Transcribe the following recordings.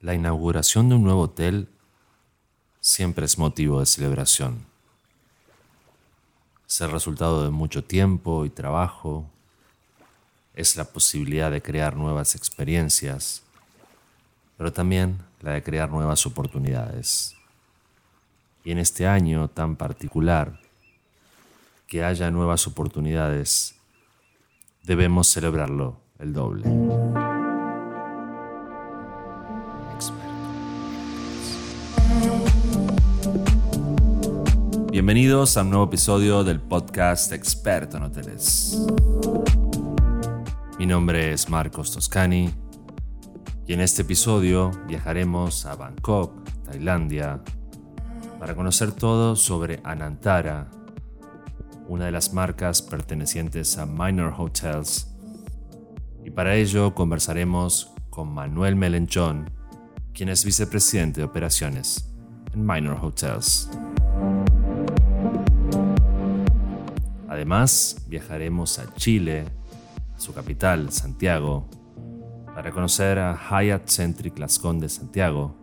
La inauguración de un nuevo hotel siempre es motivo de celebración. Es el resultado de mucho tiempo y trabajo. Es la posibilidad de crear nuevas experiencias, pero también la de crear nuevas oportunidades. Y en este año tan particular, que haya nuevas oportunidades, debemos celebrarlo el doble. Bienvenidos a un nuevo episodio del podcast Experto en Hoteles. Mi nombre es Marcos Toscani y en este episodio viajaremos a Bangkok, Tailandia, para conocer todo sobre Anantara, una de las marcas pertenecientes a Minor Hotels. Y para ello conversaremos con Manuel Melenchón, quien es vicepresidente de operaciones en Minor Hotels. Además, viajaremos a Chile, a su capital, Santiago, para conocer a Hyatt Centric Las Condes Santiago.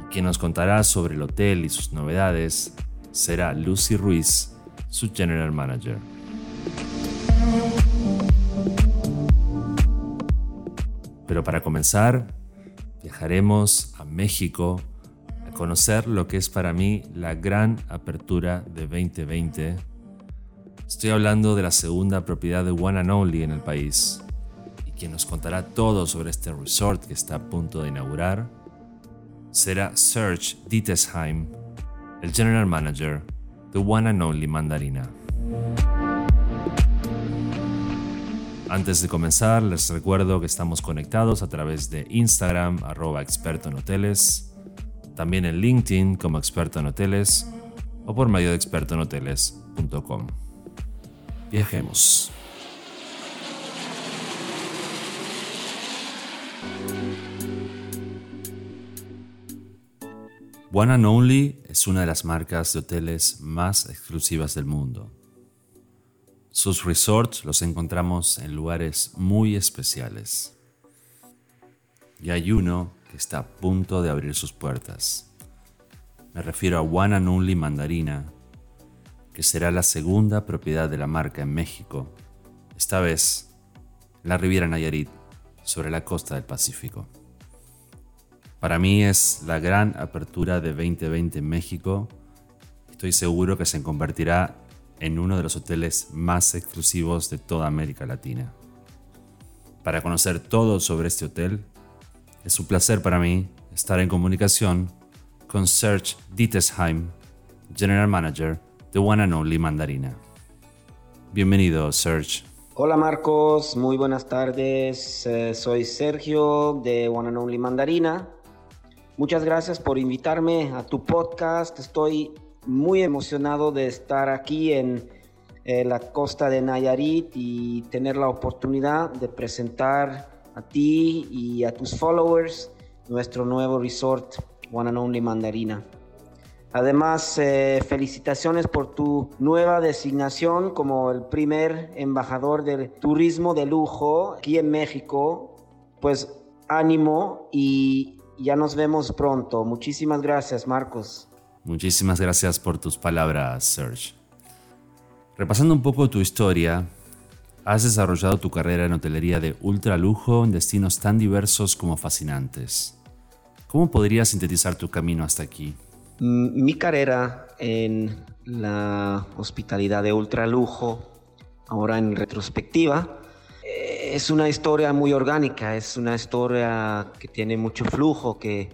Y quien nos contará sobre el hotel y sus novedades será Lucy Ruiz, su general manager. Pero para comenzar, viajaremos a México a conocer lo que es para mí la gran apertura de 2020. Estoy hablando de la segunda propiedad de One and Only en el país. Y quien nos contará todo sobre este resort que está a punto de inaugurar será Serge Dietesheim, el general manager The One and Only Mandarina. Antes de comenzar, les recuerdo que estamos conectados a través de Instagram, arroba experto en hoteles, también en LinkedIn como experto en hoteles o por medio de expertoenhoteles.com. Viajemos. One and Only es una de las marcas de hoteles más exclusivas del mundo. Sus resorts los encontramos en lugares muy especiales. Y hay uno que está a punto de abrir sus puertas. Me refiero a One and Only Mandarina, que será la segunda propiedad de la marca en México, esta vez la Riviera Nayarit, sobre la costa del Pacífico. Para mí es la gran apertura de 2020 en México. Estoy seguro que se convertirá en uno de los hoteles más exclusivos de toda América Latina. Para conocer todo sobre este hotel, es un placer para mí estar en comunicación con Serge Dietesheim, General Manager de One and Only Mandarina. Bienvenido, Serge. Hola Marcos, muy buenas tardes. Eh, soy Sergio de One and Only Mandarina. Muchas gracias por invitarme a tu podcast. Estoy muy emocionado de estar aquí en eh, la costa de Nayarit y tener la oportunidad de presentar a ti y a tus followers nuestro nuevo resort One and Only Mandarina. Además, eh, felicitaciones por tu nueva designación como el primer embajador del turismo de lujo aquí en México. Pues ánimo y ya nos vemos pronto. Muchísimas gracias, Marcos. Muchísimas gracias por tus palabras, Serge. Repasando un poco tu historia, has desarrollado tu carrera en hotelería de ultra lujo en destinos tan diversos como fascinantes. ¿Cómo podrías sintetizar tu camino hasta aquí? Mi carrera en la hospitalidad de ultra lujo, ahora en retrospectiva, es una historia muy orgánica, es una historia que tiene mucho flujo, que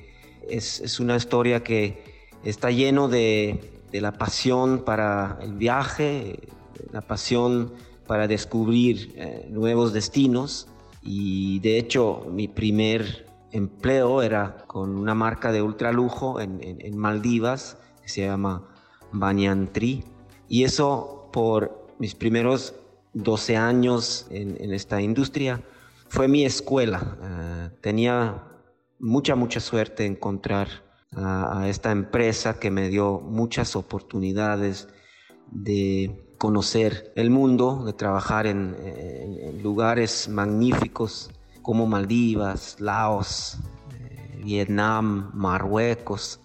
es, una historia que está lleno de, la pasión para el viaje, la pasión para descubrir eh, nuevos destinos. Y de hecho mi primer empleo era con una marca de ultralujo en, en, Maldivas que se llama Banyan Tree y eso por mis primeros 12 años en, esta industria, fue mi escuela. Eh, tenía mucha, mucha suerte encontrar a, esta empresa que me dio muchas oportunidades de conocer el mundo, de trabajar en, lugares magníficos como Maldivas, Laos, eh, Vietnam, Marruecos,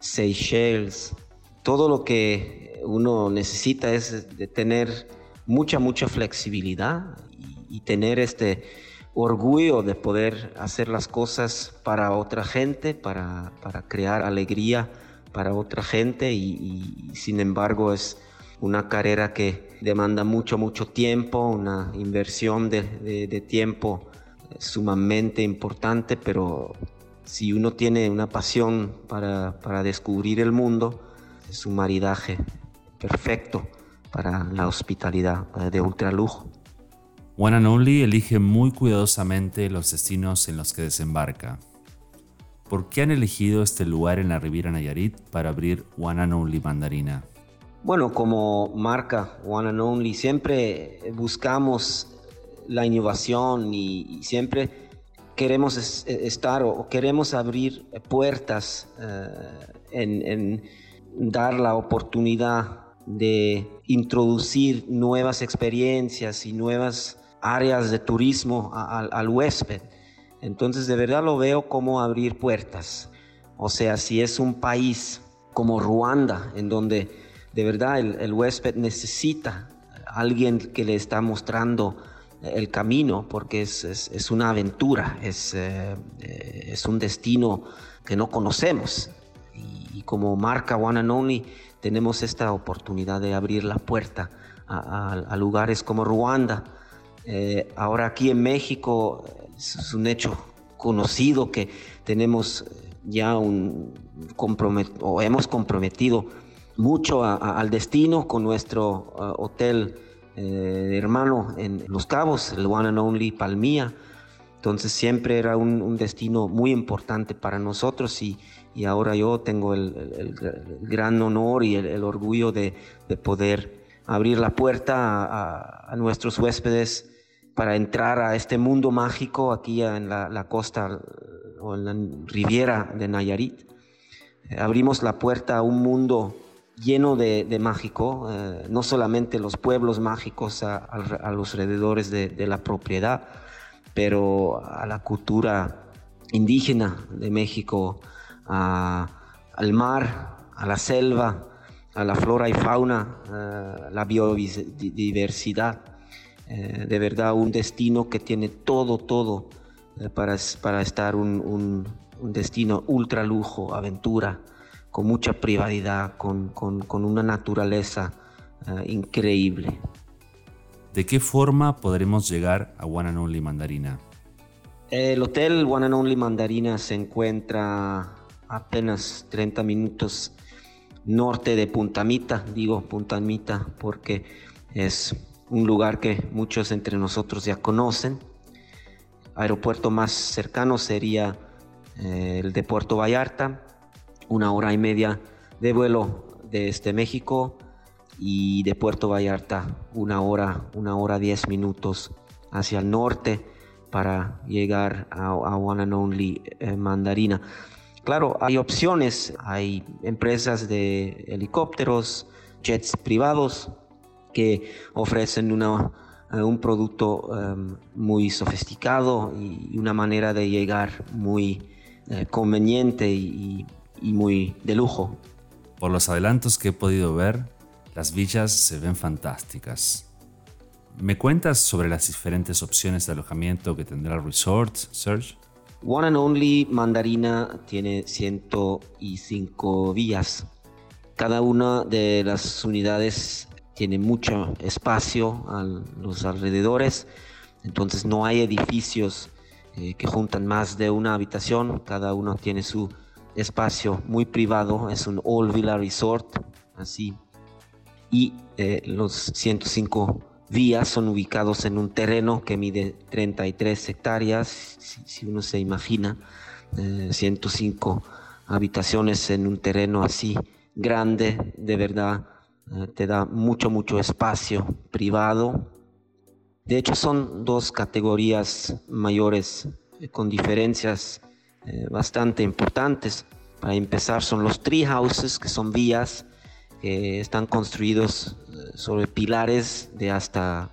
Seychelles. Todo lo que uno necesita es de tener mucha, mucha flexibilidad y, tener este orgullo de poder hacer las cosas para otra gente, para, crear alegría para otra gente y, sin embargo es una carrera que demanda mucho, mucho tiempo, una inversión de, tiempo sumamente importante, pero si uno tiene una pasión para, para descubrir el mundo, es un maridaje perfecto para la hospitalidad eh, de ultralujo. One and Only elige muy cuidadosamente los destinos en los que desembarca. ¿Por qué han elegido este lugar en la Riviera Nayarit para abrir One and Only Mandarina? Bueno, como marca One and Only siempre buscamos la innovación y, siempre queremos estar o queremos abrir puertas eh, en dar la oportunidad de introducir nuevas experiencias y nuevas áreas de turismo al huésped. Entonces de verdad lo veo como abrir puertas. O sea, si es un país como Ruanda, en donde de verdad el, huésped necesita alguien que le está mostrando el camino, porque es, una aventura, es, eh, es un destino que no conocemos. Y, como marca One and Only, tenemos esta oportunidad de abrir la puerta a, lugares como Ruanda. Eh, ahora aquí en México es un hecho conocido que tenemos ya un o hemos comprometido mucho al destino con nuestro hotel eh, hermano en Los Cabos, el One and Only Palmía. Entonces siempre era un, destino muy importante para nosotros y, y ahora yo tengo el, gran honor y el, orgullo de, poder abrir la puerta a, nuestros huéspedes para entrar a este mundo mágico aquí en la, costa o en la riviera de Nayarit. Eh, abrimos la puerta a un mundo lleno de, mágico, eh, no solamente los pueblos mágicos a, los alrededores de, de la propiedad, pero a la cultura indígena de México, al mar, a la selva, a la flora y fauna, a la biodiversidad. Eh, de verdad un destino que tiene todo, todo eh, para, para estar un, destino ultra lujo, aventura, con mucha privacidad, con, una naturaleza eh, increíble. ¿De qué forma podremos llegar a One and Only Mandarina? El hotel One and Only Mandarina se encuentra apenas 30 minutos norte de Puntamita, digo Puntamita porque es un lugar que muchos entre nosotros ya conocen. Aeropuerto más cercano sería eh, el de Puerto Vallarta, una hora y media de vuelo desde México y de Puerto Vallarta una hora, una hora diez minutos hacia el norte para llegar a, One and Only eh, Mandarina. Claro, hay opciones, hay empresas de helicópteros, jets privados que ofrecen una, eh, un producto em, muy sofisticado y una manera de llegar muy eh, conveniente y muy de lujo. Por los adelantos que he podido ver, las villas se ven fantásticas. ¿Me cuentas sobre las diferentes opciones de alojamiento que tendrá el resort, Serge? One and Only Mandarina tiene 105 vías. Cada una de las unidades tiene mucho espacio a los alrededores, entonces no hay edificios eh, que juntan más de una habitación, cada uno tiene su espacio muy privado, es un all villa resort, así y eh, los 105 vías son ubicados en un terreno que mide 33 hectáreas, si, uno se imagina, 105 eh, habitaciones en un terreno así grande, de verdad, eh, te da mucho, mucho espacio privado. De hecho, son dos categorías mayores con diferencias bastante importantes. Para empezar, son los tree houses, que son vías que están construidos eh, sobre pilares de hasta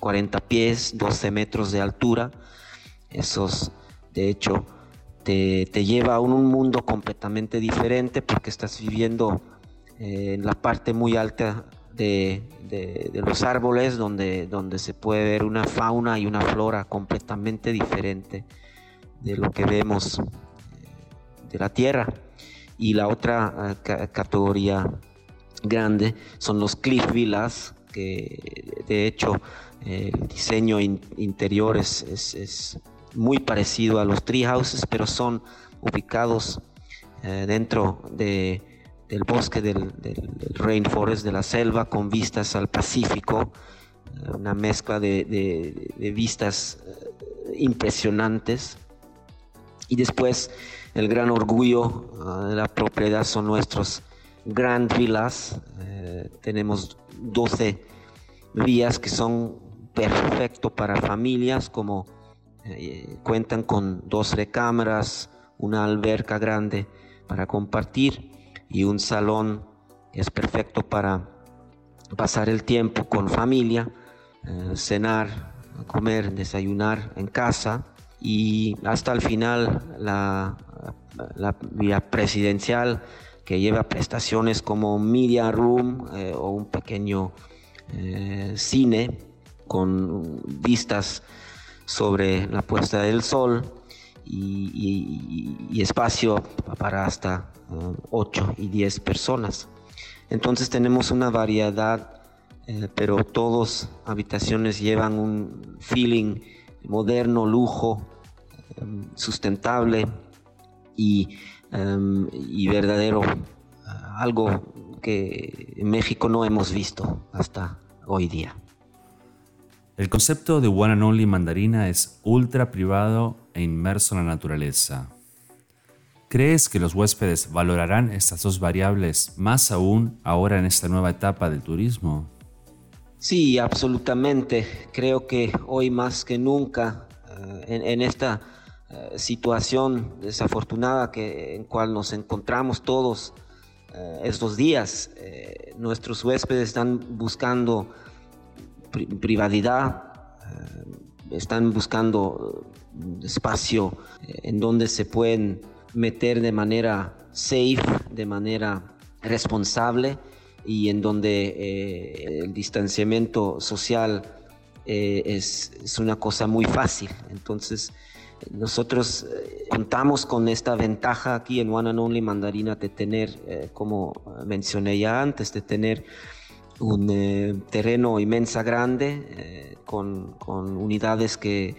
40 eh, pies, 12 metros de altura. Esos, de hecho, te, lleva a un, mundo completamente diferente porque estás viviendo eh, en la parte muy alta de, los árboles donde, donde se puede ver una fauna y una flora completamente diferente de lo que vemos eh, de la Tierra. Y la otra eh, categoría grande son los cliff villas, que de hecho el diseño interior es, es, muy parecido a los tree houses, pero son ubicados eh, dentro de, del bosque del, rainforest, de la selva, con vistas al Pacífico, eh, una mezcla de, de vistas impresionantes. Y después el gran orgullo ah, de la propiedad son nuestros Grand Villas. Eh, tenemos 12 vías que son perfectos para familias, como eh, cuentan con dos recámaras, una alberca grande para compartir y un salón que es perfecto para pasar el tiempo con familia, eh, cenar, comer, desayunar en casa y hasta el final la, la vía presidencial que lleva prestaciones como media room eh, o un pequeño eh, cine con vistas sobre la puesta del sol y, espacio para hasta 8 eh, y 10 personas. Entonces tenemos una variedad, pero todas habitaciones llevan un feeling moderno, lujo, sustentable y Em, y verdadero, algo que en México no hemos visto hasta hoy día. El concepto de One and Only Mandarina es ultra privado e inmerso en la naturaleza. ¿Crees que los huéspedes valorarán estas dos variables más aún ahora en esta nueva etapa del turismo? Sí, absolutamente. Creo que hoy más que nunca eh, en, esta eh, situación desafortunada que, en cual nos encontramos todos eh, estos días. Eh, nuestros huéspedes están buscando privacidad, están buscando espacio en donde se pueden meter de manera safe, de manera responsable y en donde el distanciamiento social es, es, una cosa muy fácil. Entonces, nosotros eh, contamos con esta ventaja aquí en One and Only Mandarina de tener, eh, como mencioné ya antes, de tener un eh, terreno inmensa grande con, unidades que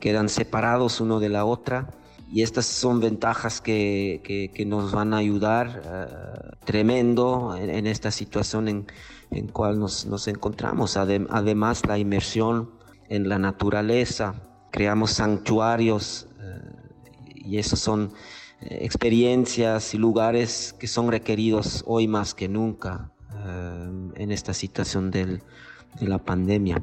quedan separados uno de la otra. Y estas son ventajas que, nos van a ayudar tremendo en, esta situación en, en cual nos, nos encontramos. además, la inmersión en la naturaleza, creamos santuarios eh, y esos son eh, experiencias y lugares que son requeridos hoy más que nunca eh, en esta situación de la pandemia.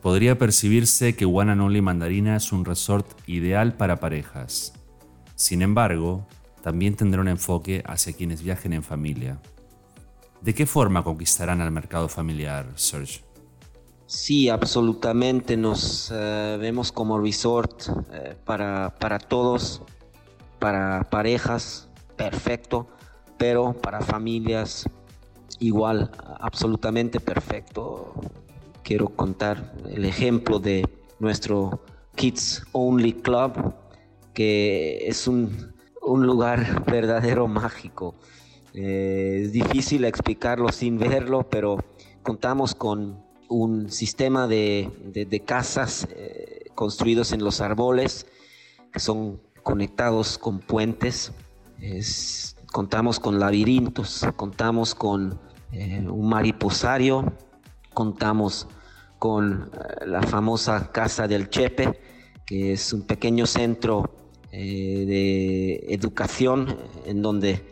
Podría percibirse que Only Mandarina es un resort ideal para parejas. Sin embargo, también tendrá un enfoque hacia quienes viajen en familia. ¿De qué forma conquistarán al mercado familiar, Serge? Sí, absolutamente. Nos eh, vemos como resort eh, para, para todos, para parejas, perfecto, pero para familias igual, absolutamente perfecto. Quiero contar el ejemplo de nuestro Kids Only Club, que es un, lugar verdadero mágico. Eh, es difícil explicarlo sin verlo, pero contamos con un sistema de, casas eh, construidos en los árboles que son conectados con puentes. contamos con laberintos, contamos con eh, un mariposario, contamos con eh, la famosa Casa del Chepe, que es un pequeño centro de educación en donde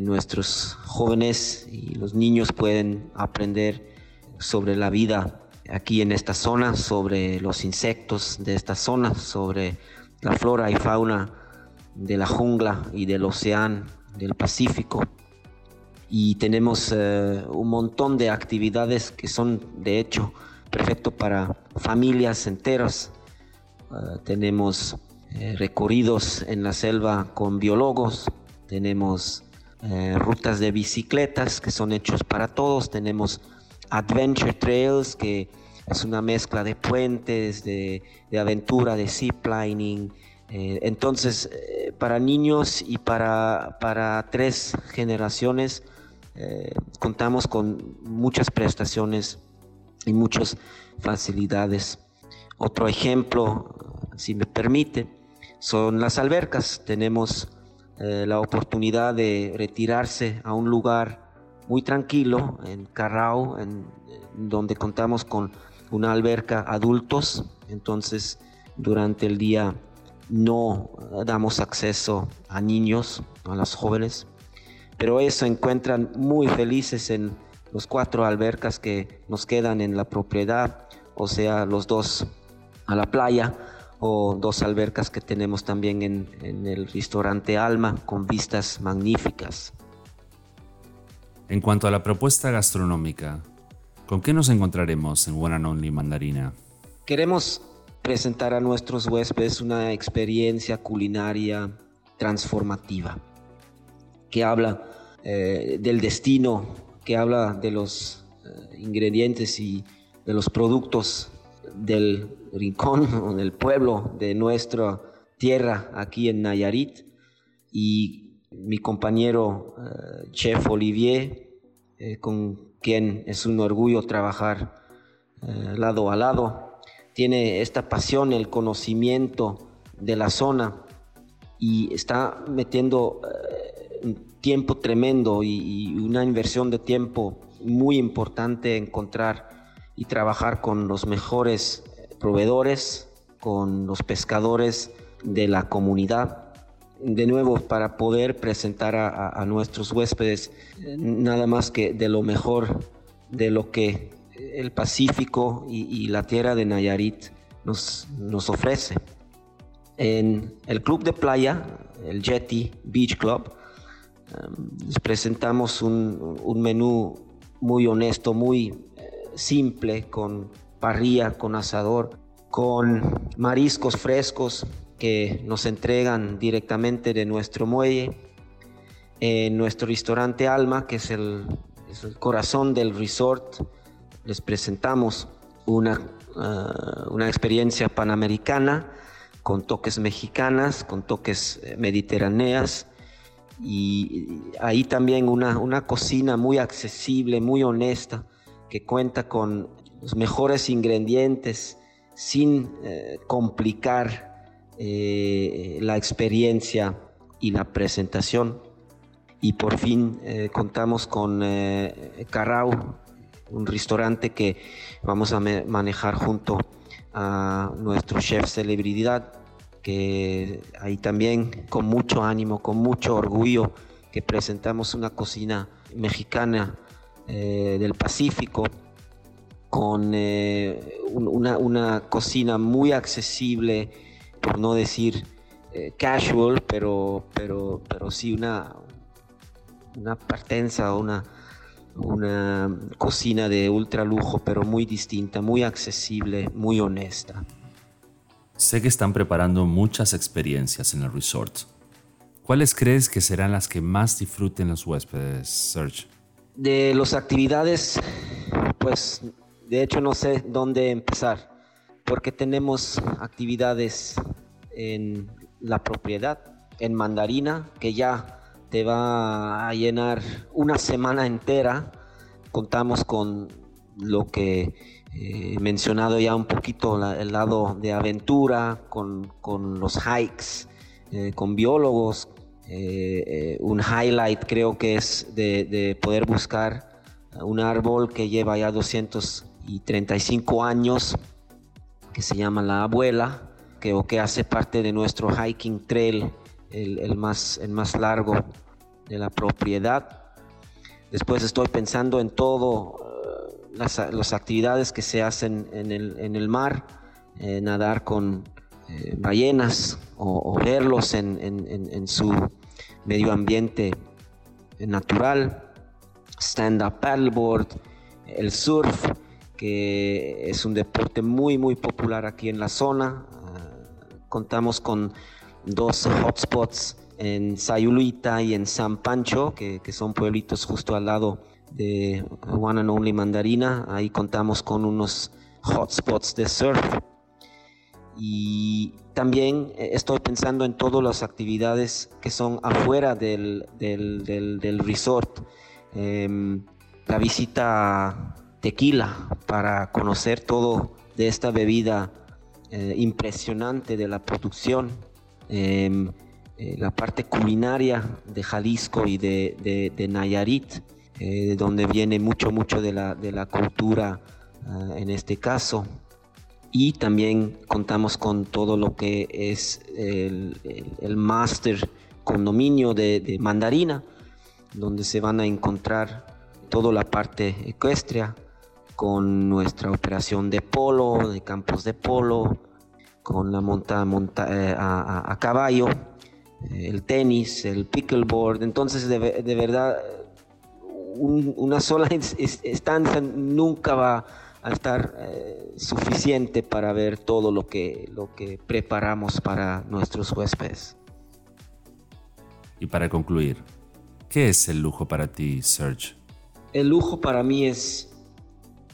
nuestros jóvenes y los niños pueden aprender sobre la vida aquí en esta zona, sobre los insectos de esta zona, sobre la flora y fauna de la jungla y del océano del Pacífico. Y tenemos eh, un montón de actividades que son de hecho perfecto para familias enteras. Eh, tenemos eh, recorridos en la selva con biólogos, tenemos eh, rutas de bicicletas que son hechos para todos, tenemos adventure trails que es una mezcla de puentes, de, aventura, de ziplining. Eh, entonces, para niños y para, para tres generaciones, contamos con muchas prestaciones y muchas facilidades. Otro ejemplo, si me permite, son las albercas. Tenemos eh, la oportunidad de retirarse a un lugar muy tranquilo en Carrao, en, donde contamos con una alberca adultos. Entonces, durante el día no damos acceso a niños, a los jóvenes, pero eso encuentran muy felices en los cuatro albercas que nos quedan en la propiedad, o sea, los dos a la playa o dos albercas que tenemos también en, el restaurante Alma con vistas magníficas. En cuanto a la propuesta gastronómica, ¿con qué nos encontraremos en One and Only Mandarina? Queremos presentar a nuestros huéspedes una experiencia culinaria transformativa que habla eh, del destino, que habla de los eh, ingredientes y de los productos del rincón o del pueblo de nuestra tierra aquí en Nayarit y mi compañero eh, chef Olivier eh, con quien es un orgullo trabajar eh, lado a lado tiene esta pasión el conocimiento de la zona y está metiendo un tiempo tremendo y, y una inversión de tiempo muy importante encontrar y trabajar con los mejores proveedores, con los pescadores de la comunidad. De nuevo, para poder presentar a, nuestros huéspedes nada más que de lo mejor de lo que el Pacífico y, la tierra de Nayarit nos, nos ofrece. En el club de playa, el Jetty Beach Club, em, les presentamos un, un menú muy honesto, muy eh, simple, con parrilla con asador, con mariscos frescos que nos entregan directamente de nuestro muelle. En nuestro restaurante Alma, que es el, corazón del resort, les presentamos una, uh, una experiencia panamericana con toques mexicanas, con toques eh, mediterráneas y ahí también una, una cocina muy accesible, muy honesta, que cuenta con los mejores ingredientes sin eh, complicar eh, la experiencia y la presentación. Y por fin eh, contamos con Carrao, un restaurante que vamos a manejar junto a nuestro chef celebridad, que ahí también con mucho ánimo, con mucho orgullo, que presentamos una cocina mexicana del Pacífico con eh, una, cocina muy accesible, por no decir eh, casual, pero, pero, pero sí una, una partenza, una, una cocina de ultra lujo, pero muy distinta, muy accesible, muy honesta. Sé que están preparando muchas experiencias en el resort. ¿Cuáles crees que serán las que más disfruten los huéspedes, Serge? De las actividades, pues de hecho, no sé dónde empezar, porque tenemos actividades en la propiedad, en Mandarina, que ya te va a llenar una semana entera. Contamos con lo que he eh, mencionado ya un poquito, el lado de aventura, con, los hikes, eh, con biólogos. Eh, un highlight creo que es de, de poder buscar un árbol que lleva ya 200 y 35 años, que se llama La Abuela, que, que hace parte de nuestro hiking trail, el, más, el más largo de la propiedad. Después estoy pensando en todo, eh, las, actividades que se hacen en el, en el mar, eh, nadar con eh, ballenas o, verlos en, en, su medio ambiente natural, stand-up paddleboard, el surf, que es un deporte muy muy popular aquí en la zona, ah, Contamos con dos hotspots en Sayulita y en San Pancho, que, que, son pueblitos justo al lado de One and Only Mandarina. Ahí contamos con unos hotspots de surf. Y también eh, estoy pensando en todas las actividades que son afuera del, del, del, resort. Em, la visita Tequila para conocer todo de esta bebida eh, impresionante de la producción. Em, eh, la parte culinaria de Jalisco y de, de, Nayarit, eh, donde viene mucho, mucho de la, de la cultura ah, en este caso. Y también contamos con todo lo que es el, el, máster condominio de, de, mandarina, donde se van a encontrar toda la parte ecuestria, con nuestra operación de polo, de campos de polo, con la monta, monta eh, a, caballo, eh, el tenis, el pickleboard. Entonces, de, verdad, una sola estancia nunca va a estar eh, suficiente para ver todo lo que, lo que preparamos para nuestros huéspedes. Y para concluir, ¿qué es el lujo para ti, Serge? El lujo para mí es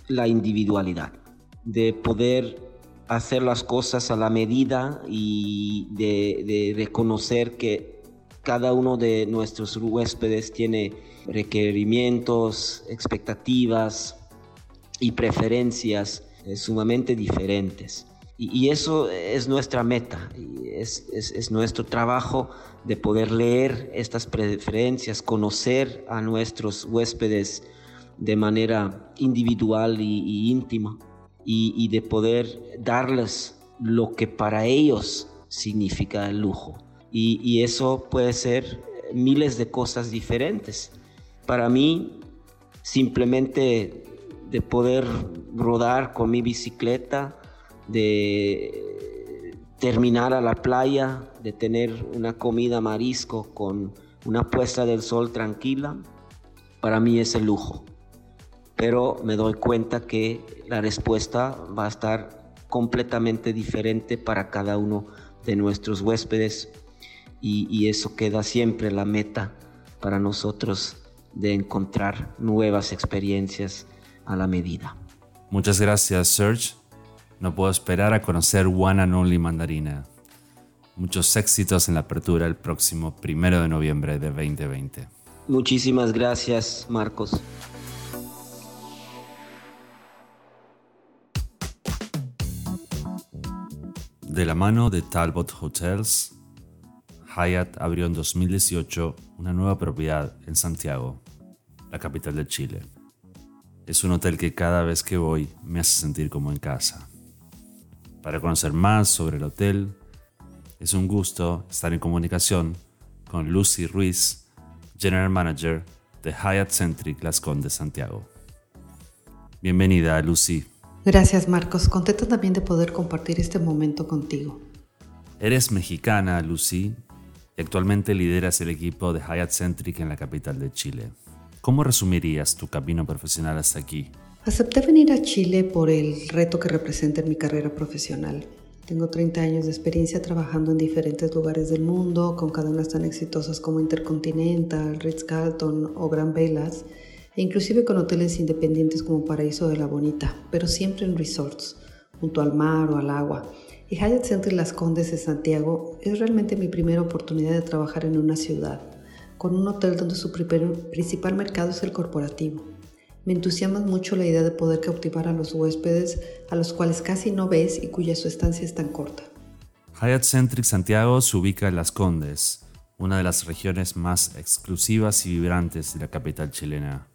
la individualidad, de poder hacer las cosas a la medida y de, reconocer que cada uno de nuestros huéspedes tiene requerimientos, expectativas y preferencias eh, sumamente diferentes. Y, eso es nuestra meta, es, es, nuestro trabajo de poder leer estas preferencias, conocer a nuestros huéspedes de manera individual y, íntima y, de poder darles lo que para ellos significa el lujo. Y, eso puede ser miles de cosas diferentes. Para mí, simplemente de poder rodar con mi bicicleta, de terminar a la playa, de tener una comida marisco con una puesta del sol tranquila, para mí es el lujo pero me doy cuenta que la respuesta va a estar completamente diferente para cada uno de nuestros huéspedes y, eso queda siempre la meta para nosotros de encontrar nuevas experiencias a la medida. Muchas gracias, Serge. No puedo esperar a conocer One and Only Mandarina. Muchos éxitos en la apertura el próximo primero de noviembre de 2020. Muchísimas gracias, Marcos. De la mano de Talbot Hotels, Hyatt abrió en 2018 una nueva propiedad en Santiago, la capital de Chile. Es un hotel que cada vez que voy me hace sentir como en casa. Para conocer más sobre el hotel, es un gusto estar en comunicación con Lucy Ruiz, General Manager de Hyatt Centric Las Condes Santiago. Bienvenida, Lucy. Gracias Marcos, contenta también de poder compartir este momento contigo. Eres mexicana, Lucy, y actualmente lideras el equipo de Hyatt Centric en la capital de Chile. ¿Cómo resumirías tu camino profesional hasta aquí? Acepté venir a Chile por el reto que representa en mi carrera profesional. Tengo 30 años de experiencia trabajando en diferentes lugares del mundo, con cadenas tan exitosas como Intercontinental, Ritz-Carlton o Gran Velas, e inclusive con hoteles independientes como Paraíso de la Bonita, pero siempre en resorts, junto al mar o al agua. Y Hyatt Center Las Condes de Santiago es realmente mi primera oportunidad de trabajar en una ciudad, con un hotel donde su principal mercado es el corporativo. Me entusiasma mucho la idea de poder cautivar a los huéspedes a los cuales casi no ves y cuya su estancia es tan corta. Hyatt Centric Santiago se ubica en Las Condes, una de las regiones más exclusivas y vibrantes de la capital chilena.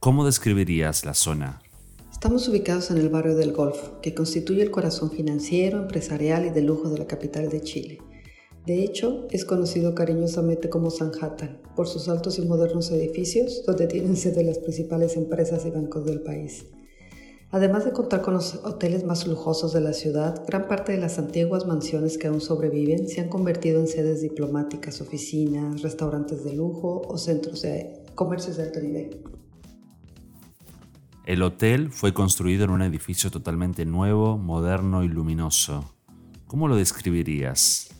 ¿Cómo describirías la zona? Estamos ubicados en el barrio del Golfo, que constituye el corazón financiero, empresarial y de lujo de la capital de Chile. De hecho, es conocido cariñosamente como Sanhattan por sus altos y modernos edificios donde tienen sede las principales empresas y bancos del país. Además de contar con los hoteles más lujosos de la ciudad, gran parte de las antiguas mansiones que aún sobreviven se han convertido en sedes diplomáticas, oficinas, restaurantes de lujo o centros de comercios de alto nivel. El hotel fue construido en un edificio totalmente nuevo, moderno y luminoso, ¿cómo lo describirías?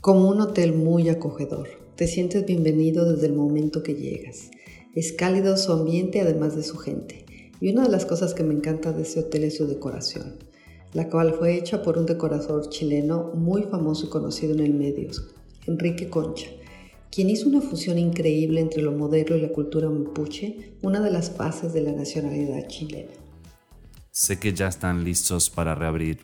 Como un hotel muy acogedor. Te sientes bienvenido desde el momento que llegas. Es cálido su ambiente además de su gente. Y una de las cosas que me encanta de ese hotel es su decoración, la cual fue hecha por un decorador chileno muy famoso y conocido en el medio, Enrique Concha, quien hizo una fusión increíble entre lo moderno y la cultura mapuche, una de las fases de la nacionalidad chilena. Sé que ya están listos para reabrir,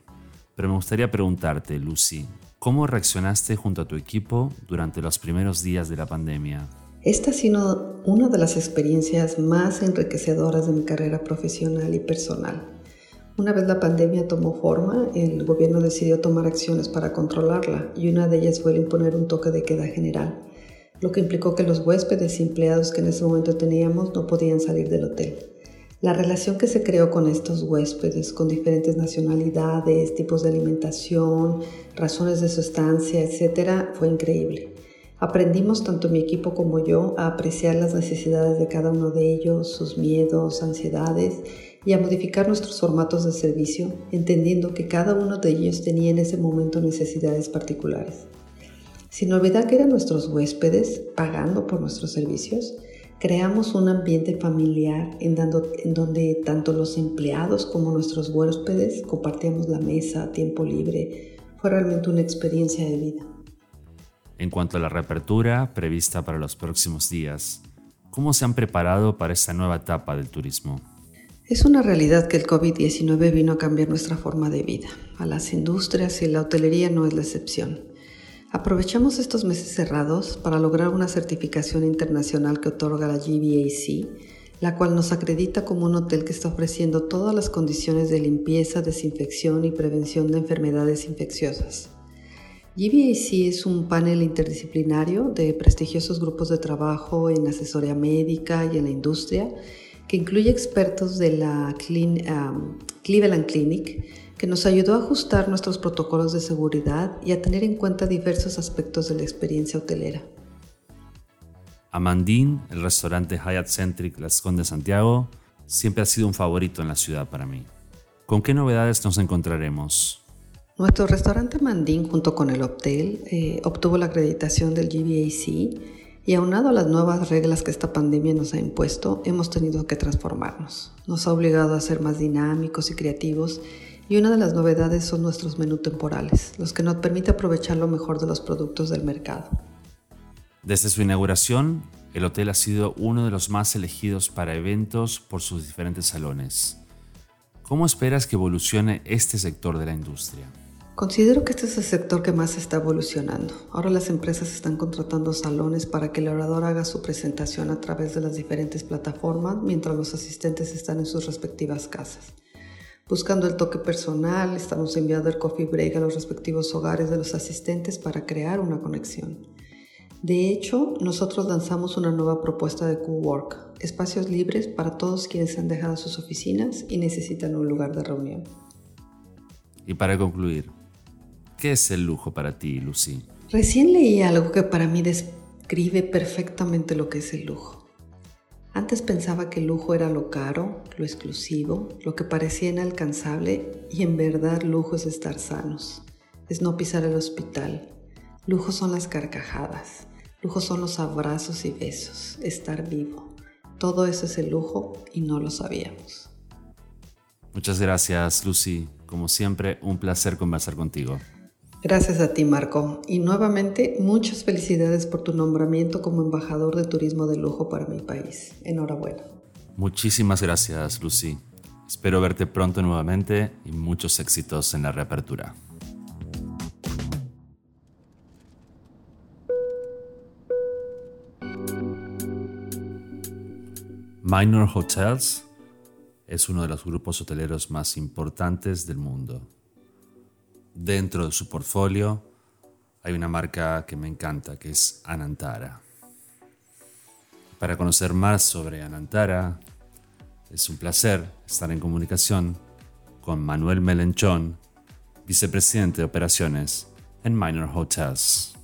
pero me gustaría preguntarte, Lucy, ¿cómo reaccionaste junto a tu equipo durante los primeros días de la pandemia? Esta ha sido una de las experiencias más enriquecedoras de mi carrera profesional y personal. Una vez la pandemia tomó forma, el gobierno decidió tomar acciones para controlarla y una de ellas fue el imponer un toque de queda general, lo que implicó que los huéspedes y empleados que en ese momento teníamos no podían salir del hotel. La relación que se creó con estos huéspedes, con diferentes nacionalidades, tipos de alimentación, razones de su estancia, etc., fue increíble. Aprendimos tanto mi equipo como yo a apreciar las necesidades de cada uno de ellos, sus miedos, ansiedades y a modificar nuestros formatos de servicio, entendiendo que cada uno de ellos tenía en ese momento necesidades particulares. Sin olvidar que eran nuestros huéspedes pagando por nuestros servicios, Creamos un ambiente familiar en, donde tanto los empleados como nuestros huéspedes compartíamos la mesa, tiempo libre. Fue realmente una experiencia de vida. En cuanto a la reapertura prevista para los próximos días, ¿cómo se han preparado para esta nueva etapa del turismo? Es una realidad que el COVID-19 vino a cambiar nuestra forma de vida. A las industrias y la hotelería no es la excepción. Aprovechamos estos meses cerrados para lograr una certificación internacional que otorga la GBAC, la cual nos acredita como un hotel que está ofreciendo todas las condiciones de limpieza, desinfección y prevención de enfermedades infecciosas. GBAC es un panel interdisciplinario de prestigiosos grupos de trabajo en asesoría médica y en la industria, que incluye expertos de la Cleveland Clinic, que nos ayudó a ajustar nuestros protocolos de seguridad y a tener en cuenta diversos aspectos de la experiencia hotelera. Amandín, el restaurante Hyatt Centric Las Condes Santiago, siempre ha sido un favorito en la ciudad para mí. ¿Con qué novedades nos encontraremos? Nuestro restaurante Mandín junto con el hotel eh, obtuvo la acreditación del GBAC y aunado a las nuevas reglas que esta pandemia nos ha impuesto, hemos tenido que transformarnos. Nos ha obligado a ser más dinámicos y creativos y una de las novedades son nuestros menús temporales, los que nos permite aprovechar lo mejor de los productos del mercado. Desde su inauguración, el hotel ha sido uno de los más elegidos para eventos por sus diferentes salones. ¿Cómo esperas que evolucione este sector de la industria? Considero que este es el sector que más está evolucionando. Ahora las empresas están contratando salones para que el orador haga su presentación a través de las diferentes plataformas mientras los asistentes están en sus respectivas casas. Buscando el toque personal, estamos enviando el coffee break a los respectivos hogares de los asistentes para crear una conexión. De hecho, nosotros lanzamos una nueva propuesta de Cowork, espacios libres para todos quienes han dejado sus oficinas y necesitan un lugar de reunión. Y para concluir, ¿qué es el lujo para ti, Lucy? Recién leí algo que para mí describe perfectamente lo que es el lujo. Antes pensaba que el lujo era lo caro, lo exclusivo, lo que parecía inalcanzable y en verdad lujo es estar sanos, es no pisar el hospital. Lujo son las carcajadas, lujo son los abrazos y besos, estar vivo. Todo eso es el lujo y no lo sabíamos. Muchas gracias, Lucy. Como siempre, un placer conversar contigo. Gracias a ti, Marco. Y nuevamente, muchas felicidades por tu nombramiento como embajador de turismo de lujo para mi país. Enhorabuena. Muchísimas gracias, Lucy. Espero verte pronto nuevamente y muchos éxitos en la reapertura. Minor Hotels es uno de los grupos hoteleros más importantes del mundo dentro de su portfolio hay una marca que me encanta, que es Anantara. Para conocer más sobre Anantara, es un placer estar en comunicación con Manuel Melenchón, vicepresidente de operaciones en Minor Hotels.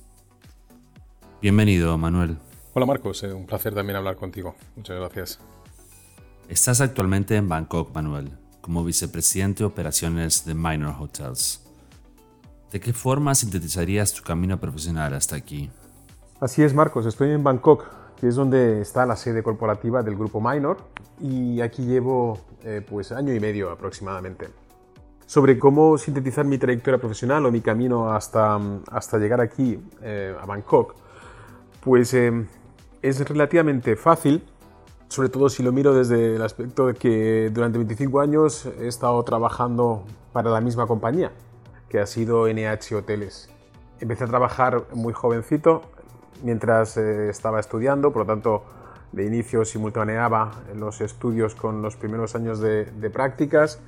Bienvenido, Manuel. Hola, Marcos. Eh, un placer también hablar contigo. Muchas gracias. Estás actualmente en Bangkok, Manuel, como vicepresidente de operaciones de Minor Hotels. ¿De qué forma sintetizarías tu camino profesional hasta aquí? Así es, Marcos. Estoy en Bangkok, que es donde está la sede corporativa del grupo Minor, y aquí llevo eh, pues año y medio aproximadamente. Sobre cómo sintetizar mi trayectoria profesional o mi camino hasta, hasta llegar aquí, eh, a Bangkok, pues eh, es relativamente fácil, sobre todo si lo miro desde el aspecto de que durante 25 años he estado trabajando para la misma compañía, que ha sido NH Hoteles. Empecé a trabajar muy jovencito, mientras eh, estaba estudiando, por lo tanto, de inicio simultaneaba los estudios con los primeros años de, prácticas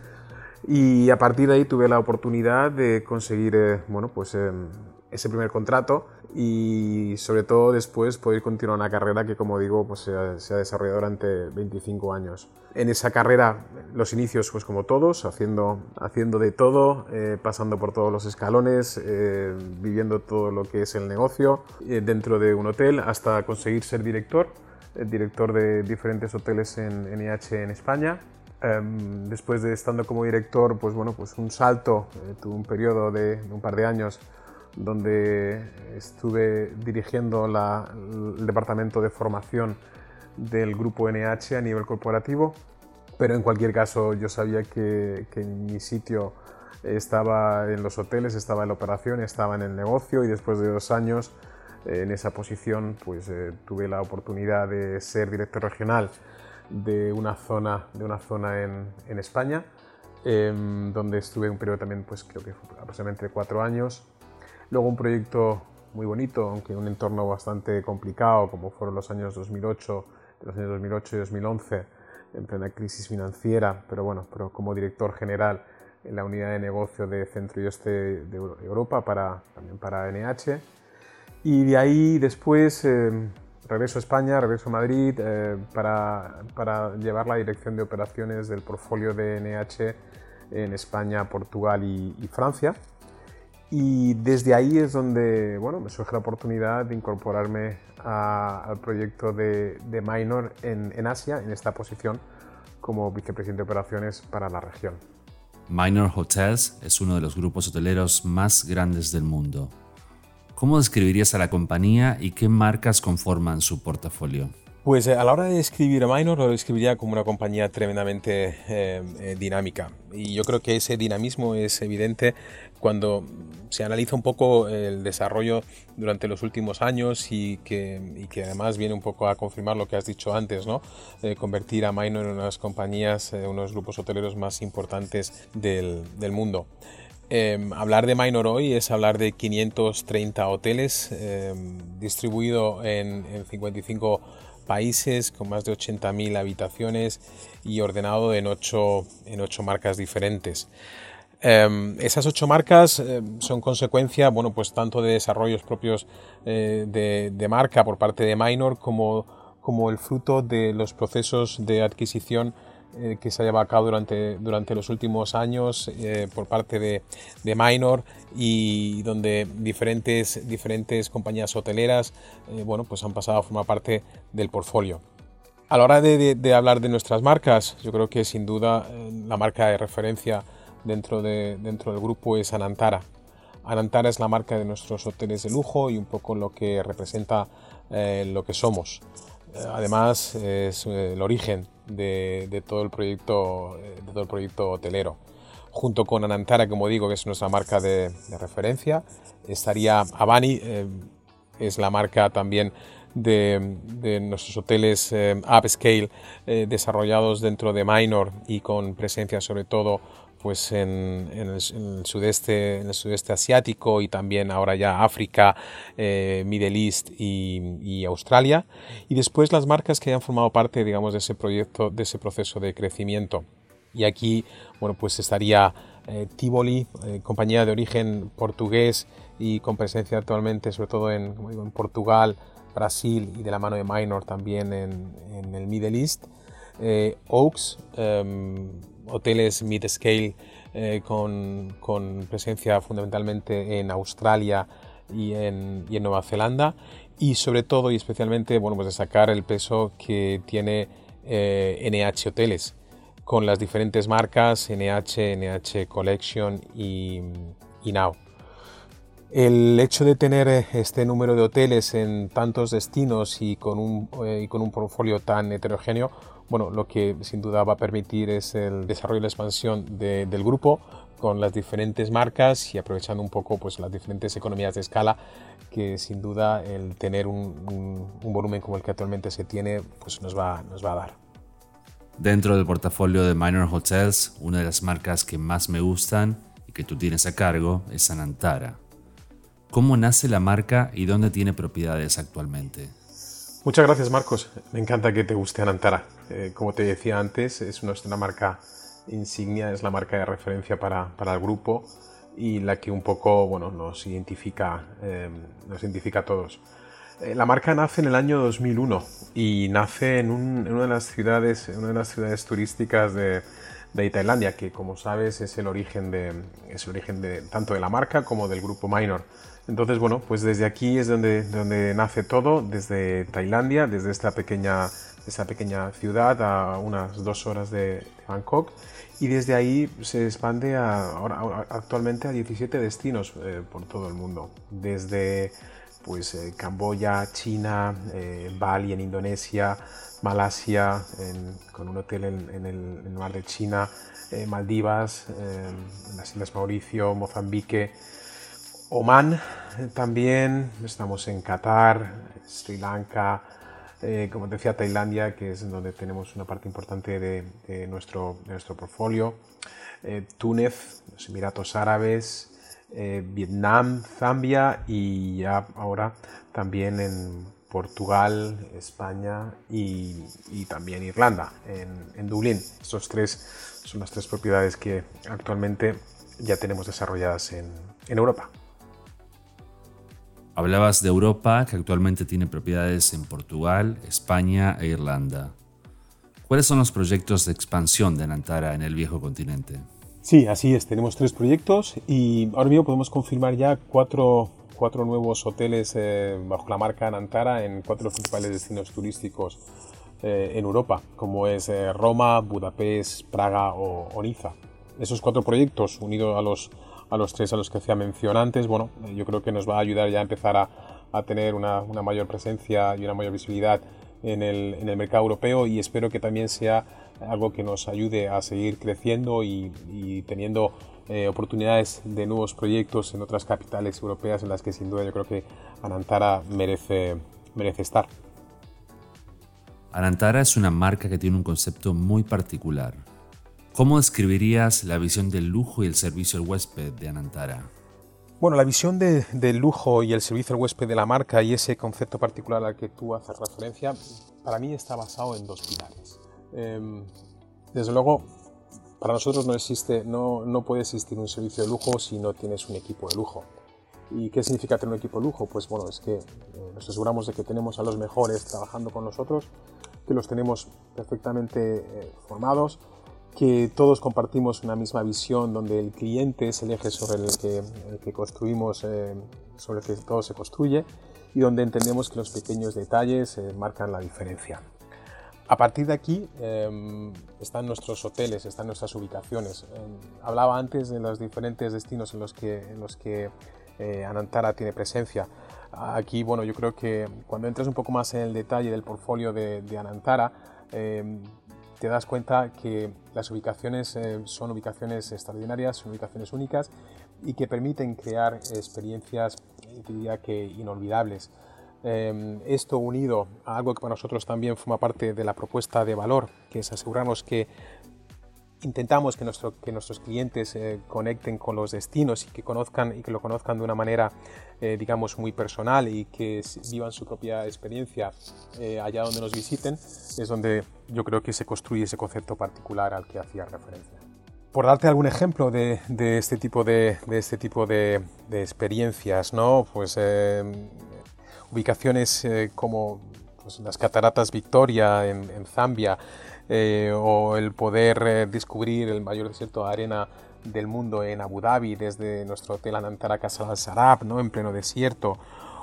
y a partir de ahí tuve la oportunidad de conseguir eh, bueno, pues, em, ese primer contrato y sobre todo después poder continuar una carrera que como digo pues se ha, desarrollado durante 25 años. En esa carrera los inicios pues como todos, haciendo, haciendo de todo, eh, pasando por todos los escalones, eh, viviendo todo lo que es el negocio eh, dentro de un hotel hasta conseguir ser director, director de diferentes hoteles en, en IH en España em, después de estando como director, pues bueno, pues un salto, tuve un periodo de un par de años donde estuve dirigiendo el departamento de formación del grupo NH a nivel corporativo, pero en cualquier caso yo sabía que, mi sitio estaba en los hoteles, estaba en la operación, estaba en el negocio y después de dos años en esa posición pues eh, tuve la oportunidad de ser director regional de una zona, de una zona en, en España, em, donde estuve un periodo también, pues creo que fue aproximadamente cuatro años, Luego un proyecto muy bonito, aunque en un entorno bastante complicado, como fueron los años 2008, los años 2008 y 2011, en plena crisis financiera, pero bueno, pero como director general en la unidad de negocio de Centro y Oeste de Europa, para, también para NH. Y de ahí después eh, regreso a España, regreso a Madrid eh, para, para, llevar la dirección de operaciones del portfolio de NH en España, Portugal y Francia. Y desde ahí es donde bueno, me surge la oportunidad de incorporarme al proyecto de, Minor en, en, Asia, en esta posición como vicepresidente de operaciones para la región. Minor Hotels es uno de los grupos hoteleros más grandes del mundo. ¿Cómo describirías a la compañía y qué marcas conforman su portafolio? Pues eh, a la hora de escribir a Minor lo describiría como una compañía tremendamente eh, eh, dinámica y yo creo que ese dinamismo es evidente cuando se analiza un poco el desarrollo durante los últimos años y que, además viene un poco a confirmar lo que has dicho antes, ¿no? convertir a Minor en unas compañías, uno de los grupos hoteleros más importantes del, mundo. hablar de Minor hoy es hablar de 530 hoteles distribuidos en, en 55 países con más de 80.000 habitaciones y ordenado en ocho, en ocho marcas diferentes. Em, esas ocho marcas em, son consecuencia, bueno, pues tanto de desarrollos propios eh, de, de, marca por parte de Minor como, como el fruto de los procesos de adquisición eh, que se ha llevado a cabo durante, durante los últimos años eh, por parte de, de, Minor y donde diferentes, diferentes compañías hoteleras eh, bueno, pues han pasado a formar parte del portfolio. A la hora de, de, hablar de nuestras marcas, yo creo que sin duda la marca de referencia dentro, de, dentro del grupo es Anantara. Anantara es la marca de nuestros hoteles de lujo y un poco lo que representa lo que somos. Además, es el origen de, todo el proyecto, de todo el proyecto hotelero. Junto con Anantara, como digo, que es nuestra marca de, referencia, estaría Avani, eh, es la marca también de, nuestros hoteles eh, upscale eh, desarrollados dentro de Minor y con presencia sobre todo pues en, el, sudeste, en el sudeste asiático y también ahora ya África, eh, Middle East y, Australia. Y después las marcas que han formado parte, digamos, de ese proyecto, de ese proceso de crecimiento. Y aquí, bueno, pues estaría eh, Tivoli, eh, compañía de origen portugués y con presencia actualmente, sobre todo en, en Portugal, Brasil y de la mano de Minor también en, en el Middle East. Oaks, em, hoteles mid-scale eh, con, presencia fundamentalmente en Australia y en, Nueva Zelanda y sobre todo y especialmente bueno, pues destacar el peso que tiene NH eh, Hoteles con las diferentes marcas NH, NH Collection y, Now. El hecho de tener eh, este número de hoteles en tantos destinos y con un, eh, y con un portfolio tan heterogéneo, bueno, lo que sin duda va a permitir es el desarrollo y la expansión del grupo con las diferentes marcas y aprovechando un poco pues, las diferentes economías de escala que sin duda el tener un, un, volumen como el que actualmente se tiene pues nos va, nos va a dar. Dentro del portafolio de Minor Hotels, una de las marcas que más me gustan y que tú tienes a cargo es Anantara. ¿Cómo nace la marca y dónde tiene propiedades actualmente? Muchas gracias Marcos, me encanta que te guste Anantara. Eh, como te decía antes, es una, marca insignia, es la marca de referencia para, para, el grupo y la que un poco bueno, nos, identifica, eh, nos identifica a todos. Eh, la marca nace en el año 2001 y nace en, una, de las ciudades, una de las ciudades turísticas de, de Tailandia, que como sabes es el origen, de, es el origen de, tanto de la marca como del grupo Minor. Entonces, bueno, pues desde aquí es donde, donde nace todo, desde Tailandia, desde esta pequeña, esta pequeña ciudad a unas dos horas de Bangkok. Y desde ahí se expande a, actualmente a 17 destinos eh, por todo el mundo. Desde pues, eh, Camboya, China, eh, Bali en Indonesia, Malasia, con un hotel en, en, el, mar de China, Maldivas, las Islas Mauricio, Mozambique, Oman también, estamos en Qatar, Sri Lanka, eh, como decía Tailandia, que es donde tenemos una parte importante de, nuestro, nuestro portfolio, eh, Túnez, los Emiratos Árabes, Vietnam, Zambia y ya ahora también en Portugal, España y, también Irlanda, en, en, Dublín. Estos tres son las tres propiedades que actualmente ya tenemos desarrolladas en, en Europa. Hablabas de Europa, que actualmente tiene propiedades en Portugal, España e Irlanda. ¿Cuáles son los proyectos de expansión de Anantara en el viejo continente? Sí, así es. Tenemos tres proyectos y ahora mismo podemos confirmar ya cuatro, cuatro nuevos hoteles eh, bajo la marca Anantara en cuatro principales destinos turísticos eh, en Europa, como es eh, Roma, Budapest, Praga o, o. Esos cuatro proyectos, unidos a los a los tres a los que hacía mención antes, bueno, yo creo que nos va a ayudar ya a empezar a, a tener una, una, mayor presencia y una mayor visibilidad en el, en el, mercado europeo y espero que también sea algo que nos ayude a seguir creciendo y, y teniendo eh, oportunidades de nuevos proyectos en otras capitales europeas en las que sin duda yo creo que Anantara merece, merece estar. Anantara es una marca que tiene un concepto muy particular ¿Cómo describirías la visión del lujo y el servicio al huésped de Anantara? Bueno, la visión del lujo y el servicio al huésped de la marca y ese concepto particular al que tú haces referencia, para mí está basado en dos pilares. Em, desde luego, para nosotros no existe, no, no puede existir un servicio de lujo si no tienes un equipo de lujo. ¿Y qué significa tener un equipo de lujo? Pues bueno, es que eh, nos aseguramos de que tenemos a los mejores trabajando con nosotros, que los tenemos perfectamente eh, formados, que todos compartimos una misma visión donde el cliente es el eje sobre el que, que construimos, eh, sobre el que todo se construye y donde entendemos que los pequeños detalles eh, marcan la diferencia. A partir de aquí em, están nuestros hoteles, están nuestras ubicaciones. Em, hablaba antes de los diferentes destinos en los que, en los que eh, Anantara tiene presencia. Aquí, bueno, yo creo que cuando entras un poco más en el detalle del portfolio de, de Anantara, em, te das cuenta que las ubicaciones eh, son ubicaciones extraordinarias, son ubicaciones únicas y que permiten crear experiencias, diría que inolvidables. Em, esto unido a algo que para nosotros también forma parte de la propuesta de valor, que es asegurarnos que intentamos que, nuestro, que nuestros clientes eh, conecten con los destinos y que, conozcan, y que lo conozcan de una manera, eh, digamos, muy personal y que vivan su propia experiencia eh, allá donde nos visiten, es donde yo creo que se construye ese concepto particular al que hacía referencia. Por darte algún ejemplo de, de este tipo de, de este tipo de, de experiencias, ¿no? pues ubicaciones como pues, las cataratas Victoria en, en Zambia, eh, o el poder eh, descubrir el mayor desierto de arena del mundo en Abu Dhabi desde nuestro hotel Anantara Casa al Sarab, ¿no? en pleno desierto,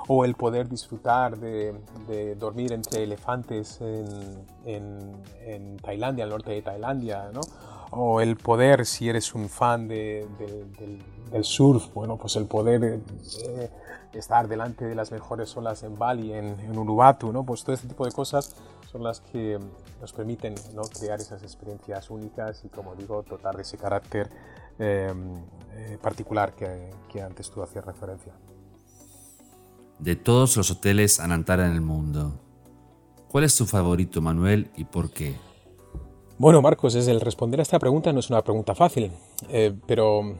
o el poder disfrutar de, de dormir entre elefantes en, en, en, Tailandia, al norte de Tailandia, ¿no? o el poder, si eres un fan del surf, bueno, pues el poder eh, estar delante de las mejores olas en Bali, en, en Uluwatu, ¿no? Pues todo este tipo de cosas son las que nos permiten ¿no? crear esas experiencias únicas y, como digo, dotar de ese carácter em, eh, particular que, que, antes tú hacías referencia. De todos los hoteles Anantara en el mundo, ¿cuál es tu favorito, Manuel, y por qué? Bueno, Marcos, es el responder a esta pregunta no es una pregunta fácil, eh, pero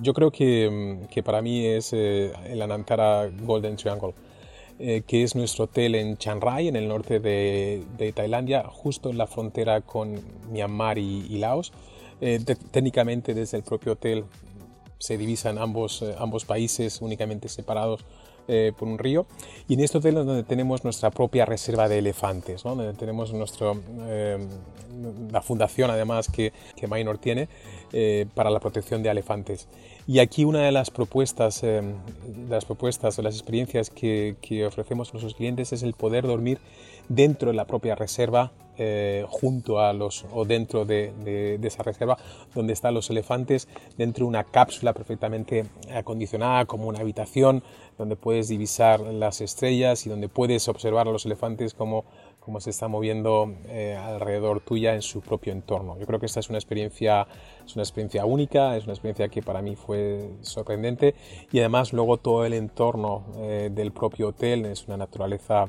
yo creo que, que para mí es eh, el Anantara Golden Triangle. Eh, que es nuestro hotel en Chiang Rai, en el norte de, Tailandia, justo en la frontera con Myanmar y, Laos. Eh, técnicamente desde el propio hotel se divisan ambos, eh, ambos países únicamente separados por un río. Y en este hotel es donde tenemos nuestra propia reserva de elefantes, donde tenemos nuestro, la fundación además que, que Minor tiene para la protección de elefantes. Y aquí una de las propuestas, eh, las propuestas o las experiencias que, ofrecemos a nuestros clientes es el poder dormir dentro de la propia reserva, eh, junto a los o dentro de, de, esa reserva donde están los elefantes, dentro de una cápsula perfectamente acondicionada como una habitación donde puedes divisar las estrellas y donde puedes observar a los elefantes como cómo se está moviendo eh, alrededor tuya en su propio entorno. Yo creo que esta es una experiencia, es una experiencia única, es una experiencia que para mí fue sorprendente y además luego todo el entorno eh, del propio hotel es una naturaleza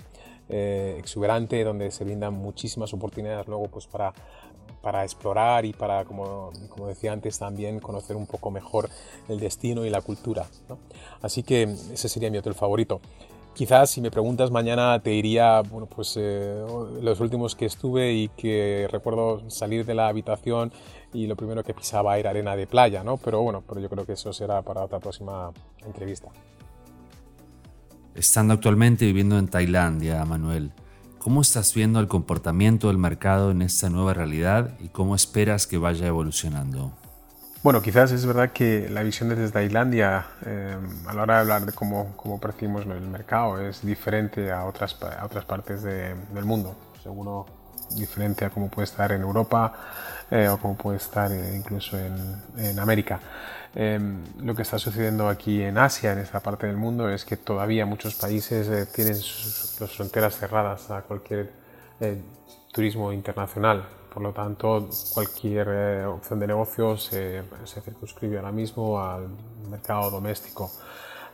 eh, exuberante donde se brindan muchísimas oportunidades luego pues para para explorar y para, como, como, decía antes, también conocer un poco mejor el destino y la cultura. Así que ese sería mi hotel favorito. Quizás si me preguntas mañana te diría, bueno, pues eh, los últimos que estuve y que recuerdo salir de la habitación y lo primero que pisaba era arena de playa, ¿no? Pero bueno, pero yo creo que eso será para otra próxima entrevista. Estando actualmente viviendo en Tailandia, Manuel, ¿cómo estás viendo el comportamiento del mercado en esta nueva realidad y cómo esperas que vaya evolucionando? Bueno, quizás es verdad que la visión desde Tailandia eh, a la hora de hablar de cómo, cómo, percibimos el mercado es diferente a otras, otras partes del mundo. Seguro diferente a cómo puede estar en Europa eh, o cómo puede estar eh, incluso en, América. lo que está sucediendo aquí en Asia, en esta parte del mundo, es que todavía muchos países tienen sus, sus, fronteras cerradas a cualquier turismo internacional por lo tanto, cualquier eh, opción de negocio se, circunscribe ahora mismo al mercado doméstico.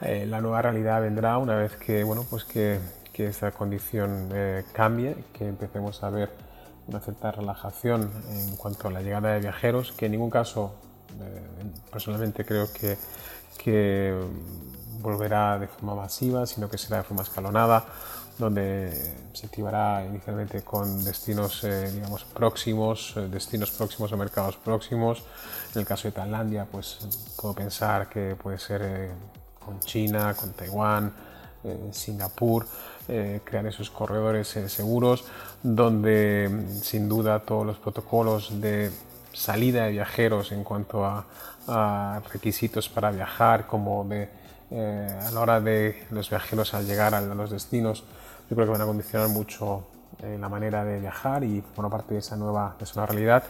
Eh, la nueva realidad vendrá una vez que, bueno, pues que, que esa condición eh, cambie, que empecemos a ver una cierta relajación en cuanto a la llegada de viajeros, que en ningún caso, personalmente creo que, que volverá de forma masiva, sino que será de forma escalonada donde se activará inicialmente con destinos eh, digamos, próximos, eh, destinos próximos o mercados próximos. En el caso de Tailandia, pues puedo pensar que puede ser eh, con China, con Taiwán, Singapur, crear esos corredores seguros donde sin duda todos los protocolos de salida de viajeros en cuanto a, a requisitos para viajar, como de a la hora de los viajeros al llegar a los destinos, yo creo que van a condicionar mucho eh, la manera de viajar y forma parte de esa nueva, de esa nueva realidad.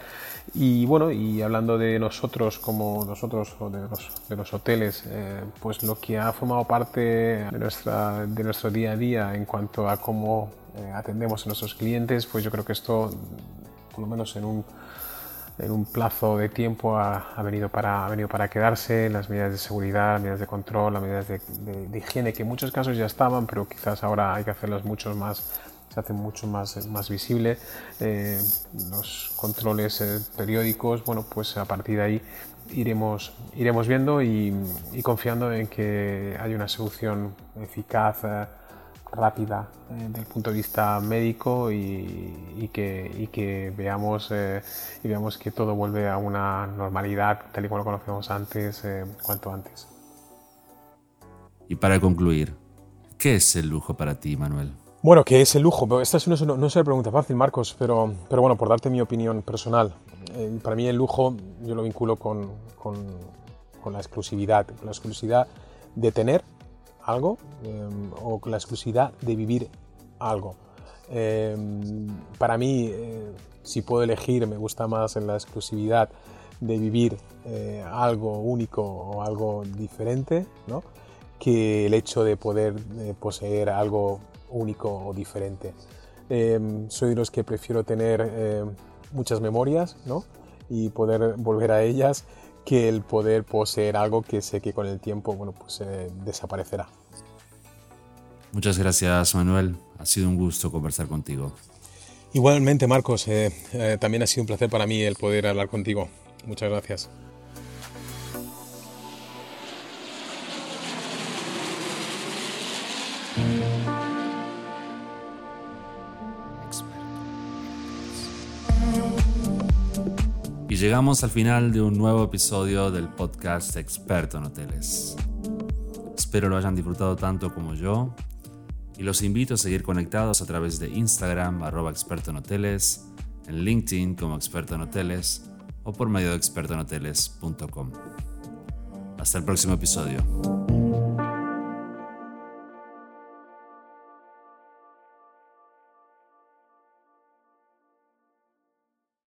Y bueno, y hablando de nosotros como nosotros o de los, de los hoteles, eh, pues lo que ha formado parte de, nuestra, de nuestro día a día en cuanto a cómo eh, atendemos a nuestros clientes, pues yo creo que esto, por lo menos en un en un plazo de tiempo ha, venido para, ha venido para quedarse, las medidas de seguridad, las medidas de control, las medidas de, higiene, que en muchos casos ya estaban, pero quizás ahora hay que hacerlas mucho más, se hacen mucho más, más visible. Eh, los controles eh, periódicos, bueno, pues a partir de ahí iremos, iremos viendo y, confiando en que hay una solución eficaz. Eh, rápida eh, desde el punto de vista médico y, que, y que veamos, eh, y veamos que todo vuelve a una normalidad tal y como lo conocemos antes, eh, cuanto antes. Y para concluir, ¿qué es el lujo para ti, Manuel? Bueno, ¿qué es el lujo? Esta no, no, es una pregunta fácil, Marcos, pero, pero bueno, por darte mi opinión personal, para mí el lujo yo lo vinculo con, con, con la exclusividad, la exclusividad de tener algo em, o la exclusividad de vivir algo. Em, para mí, eh, si puedo elegir, me gusta más en la exclusividad de vivir eh, algo único o algo diferente, ¿no? que el hecho de poder eh, poseer algo único o diferente. Em, soy de los que prefiero tener muchas memorias ¿no? y poder volver a ellas que el poder poseer algo que sé que con el tiempo bueno, pues, eh, desaparecerá. Muchas gracias Manuel, ha sido un gusto conversar contigo. Igualmente Marcos, eh, también ha sido un placer para mí el poder hablar contigo. Muchas gracias. Llegamos al final de un nuevo episodio del podcast Experto en Hoteles. Espero lo hayan disfrutado tanto como yo y los invito a seguir conectados a través de Instagram arroba experto en hoteles, en LinkedIn como experto en hoteles o por medio de expertoenhoteles.com. Hasta el próximo episodio.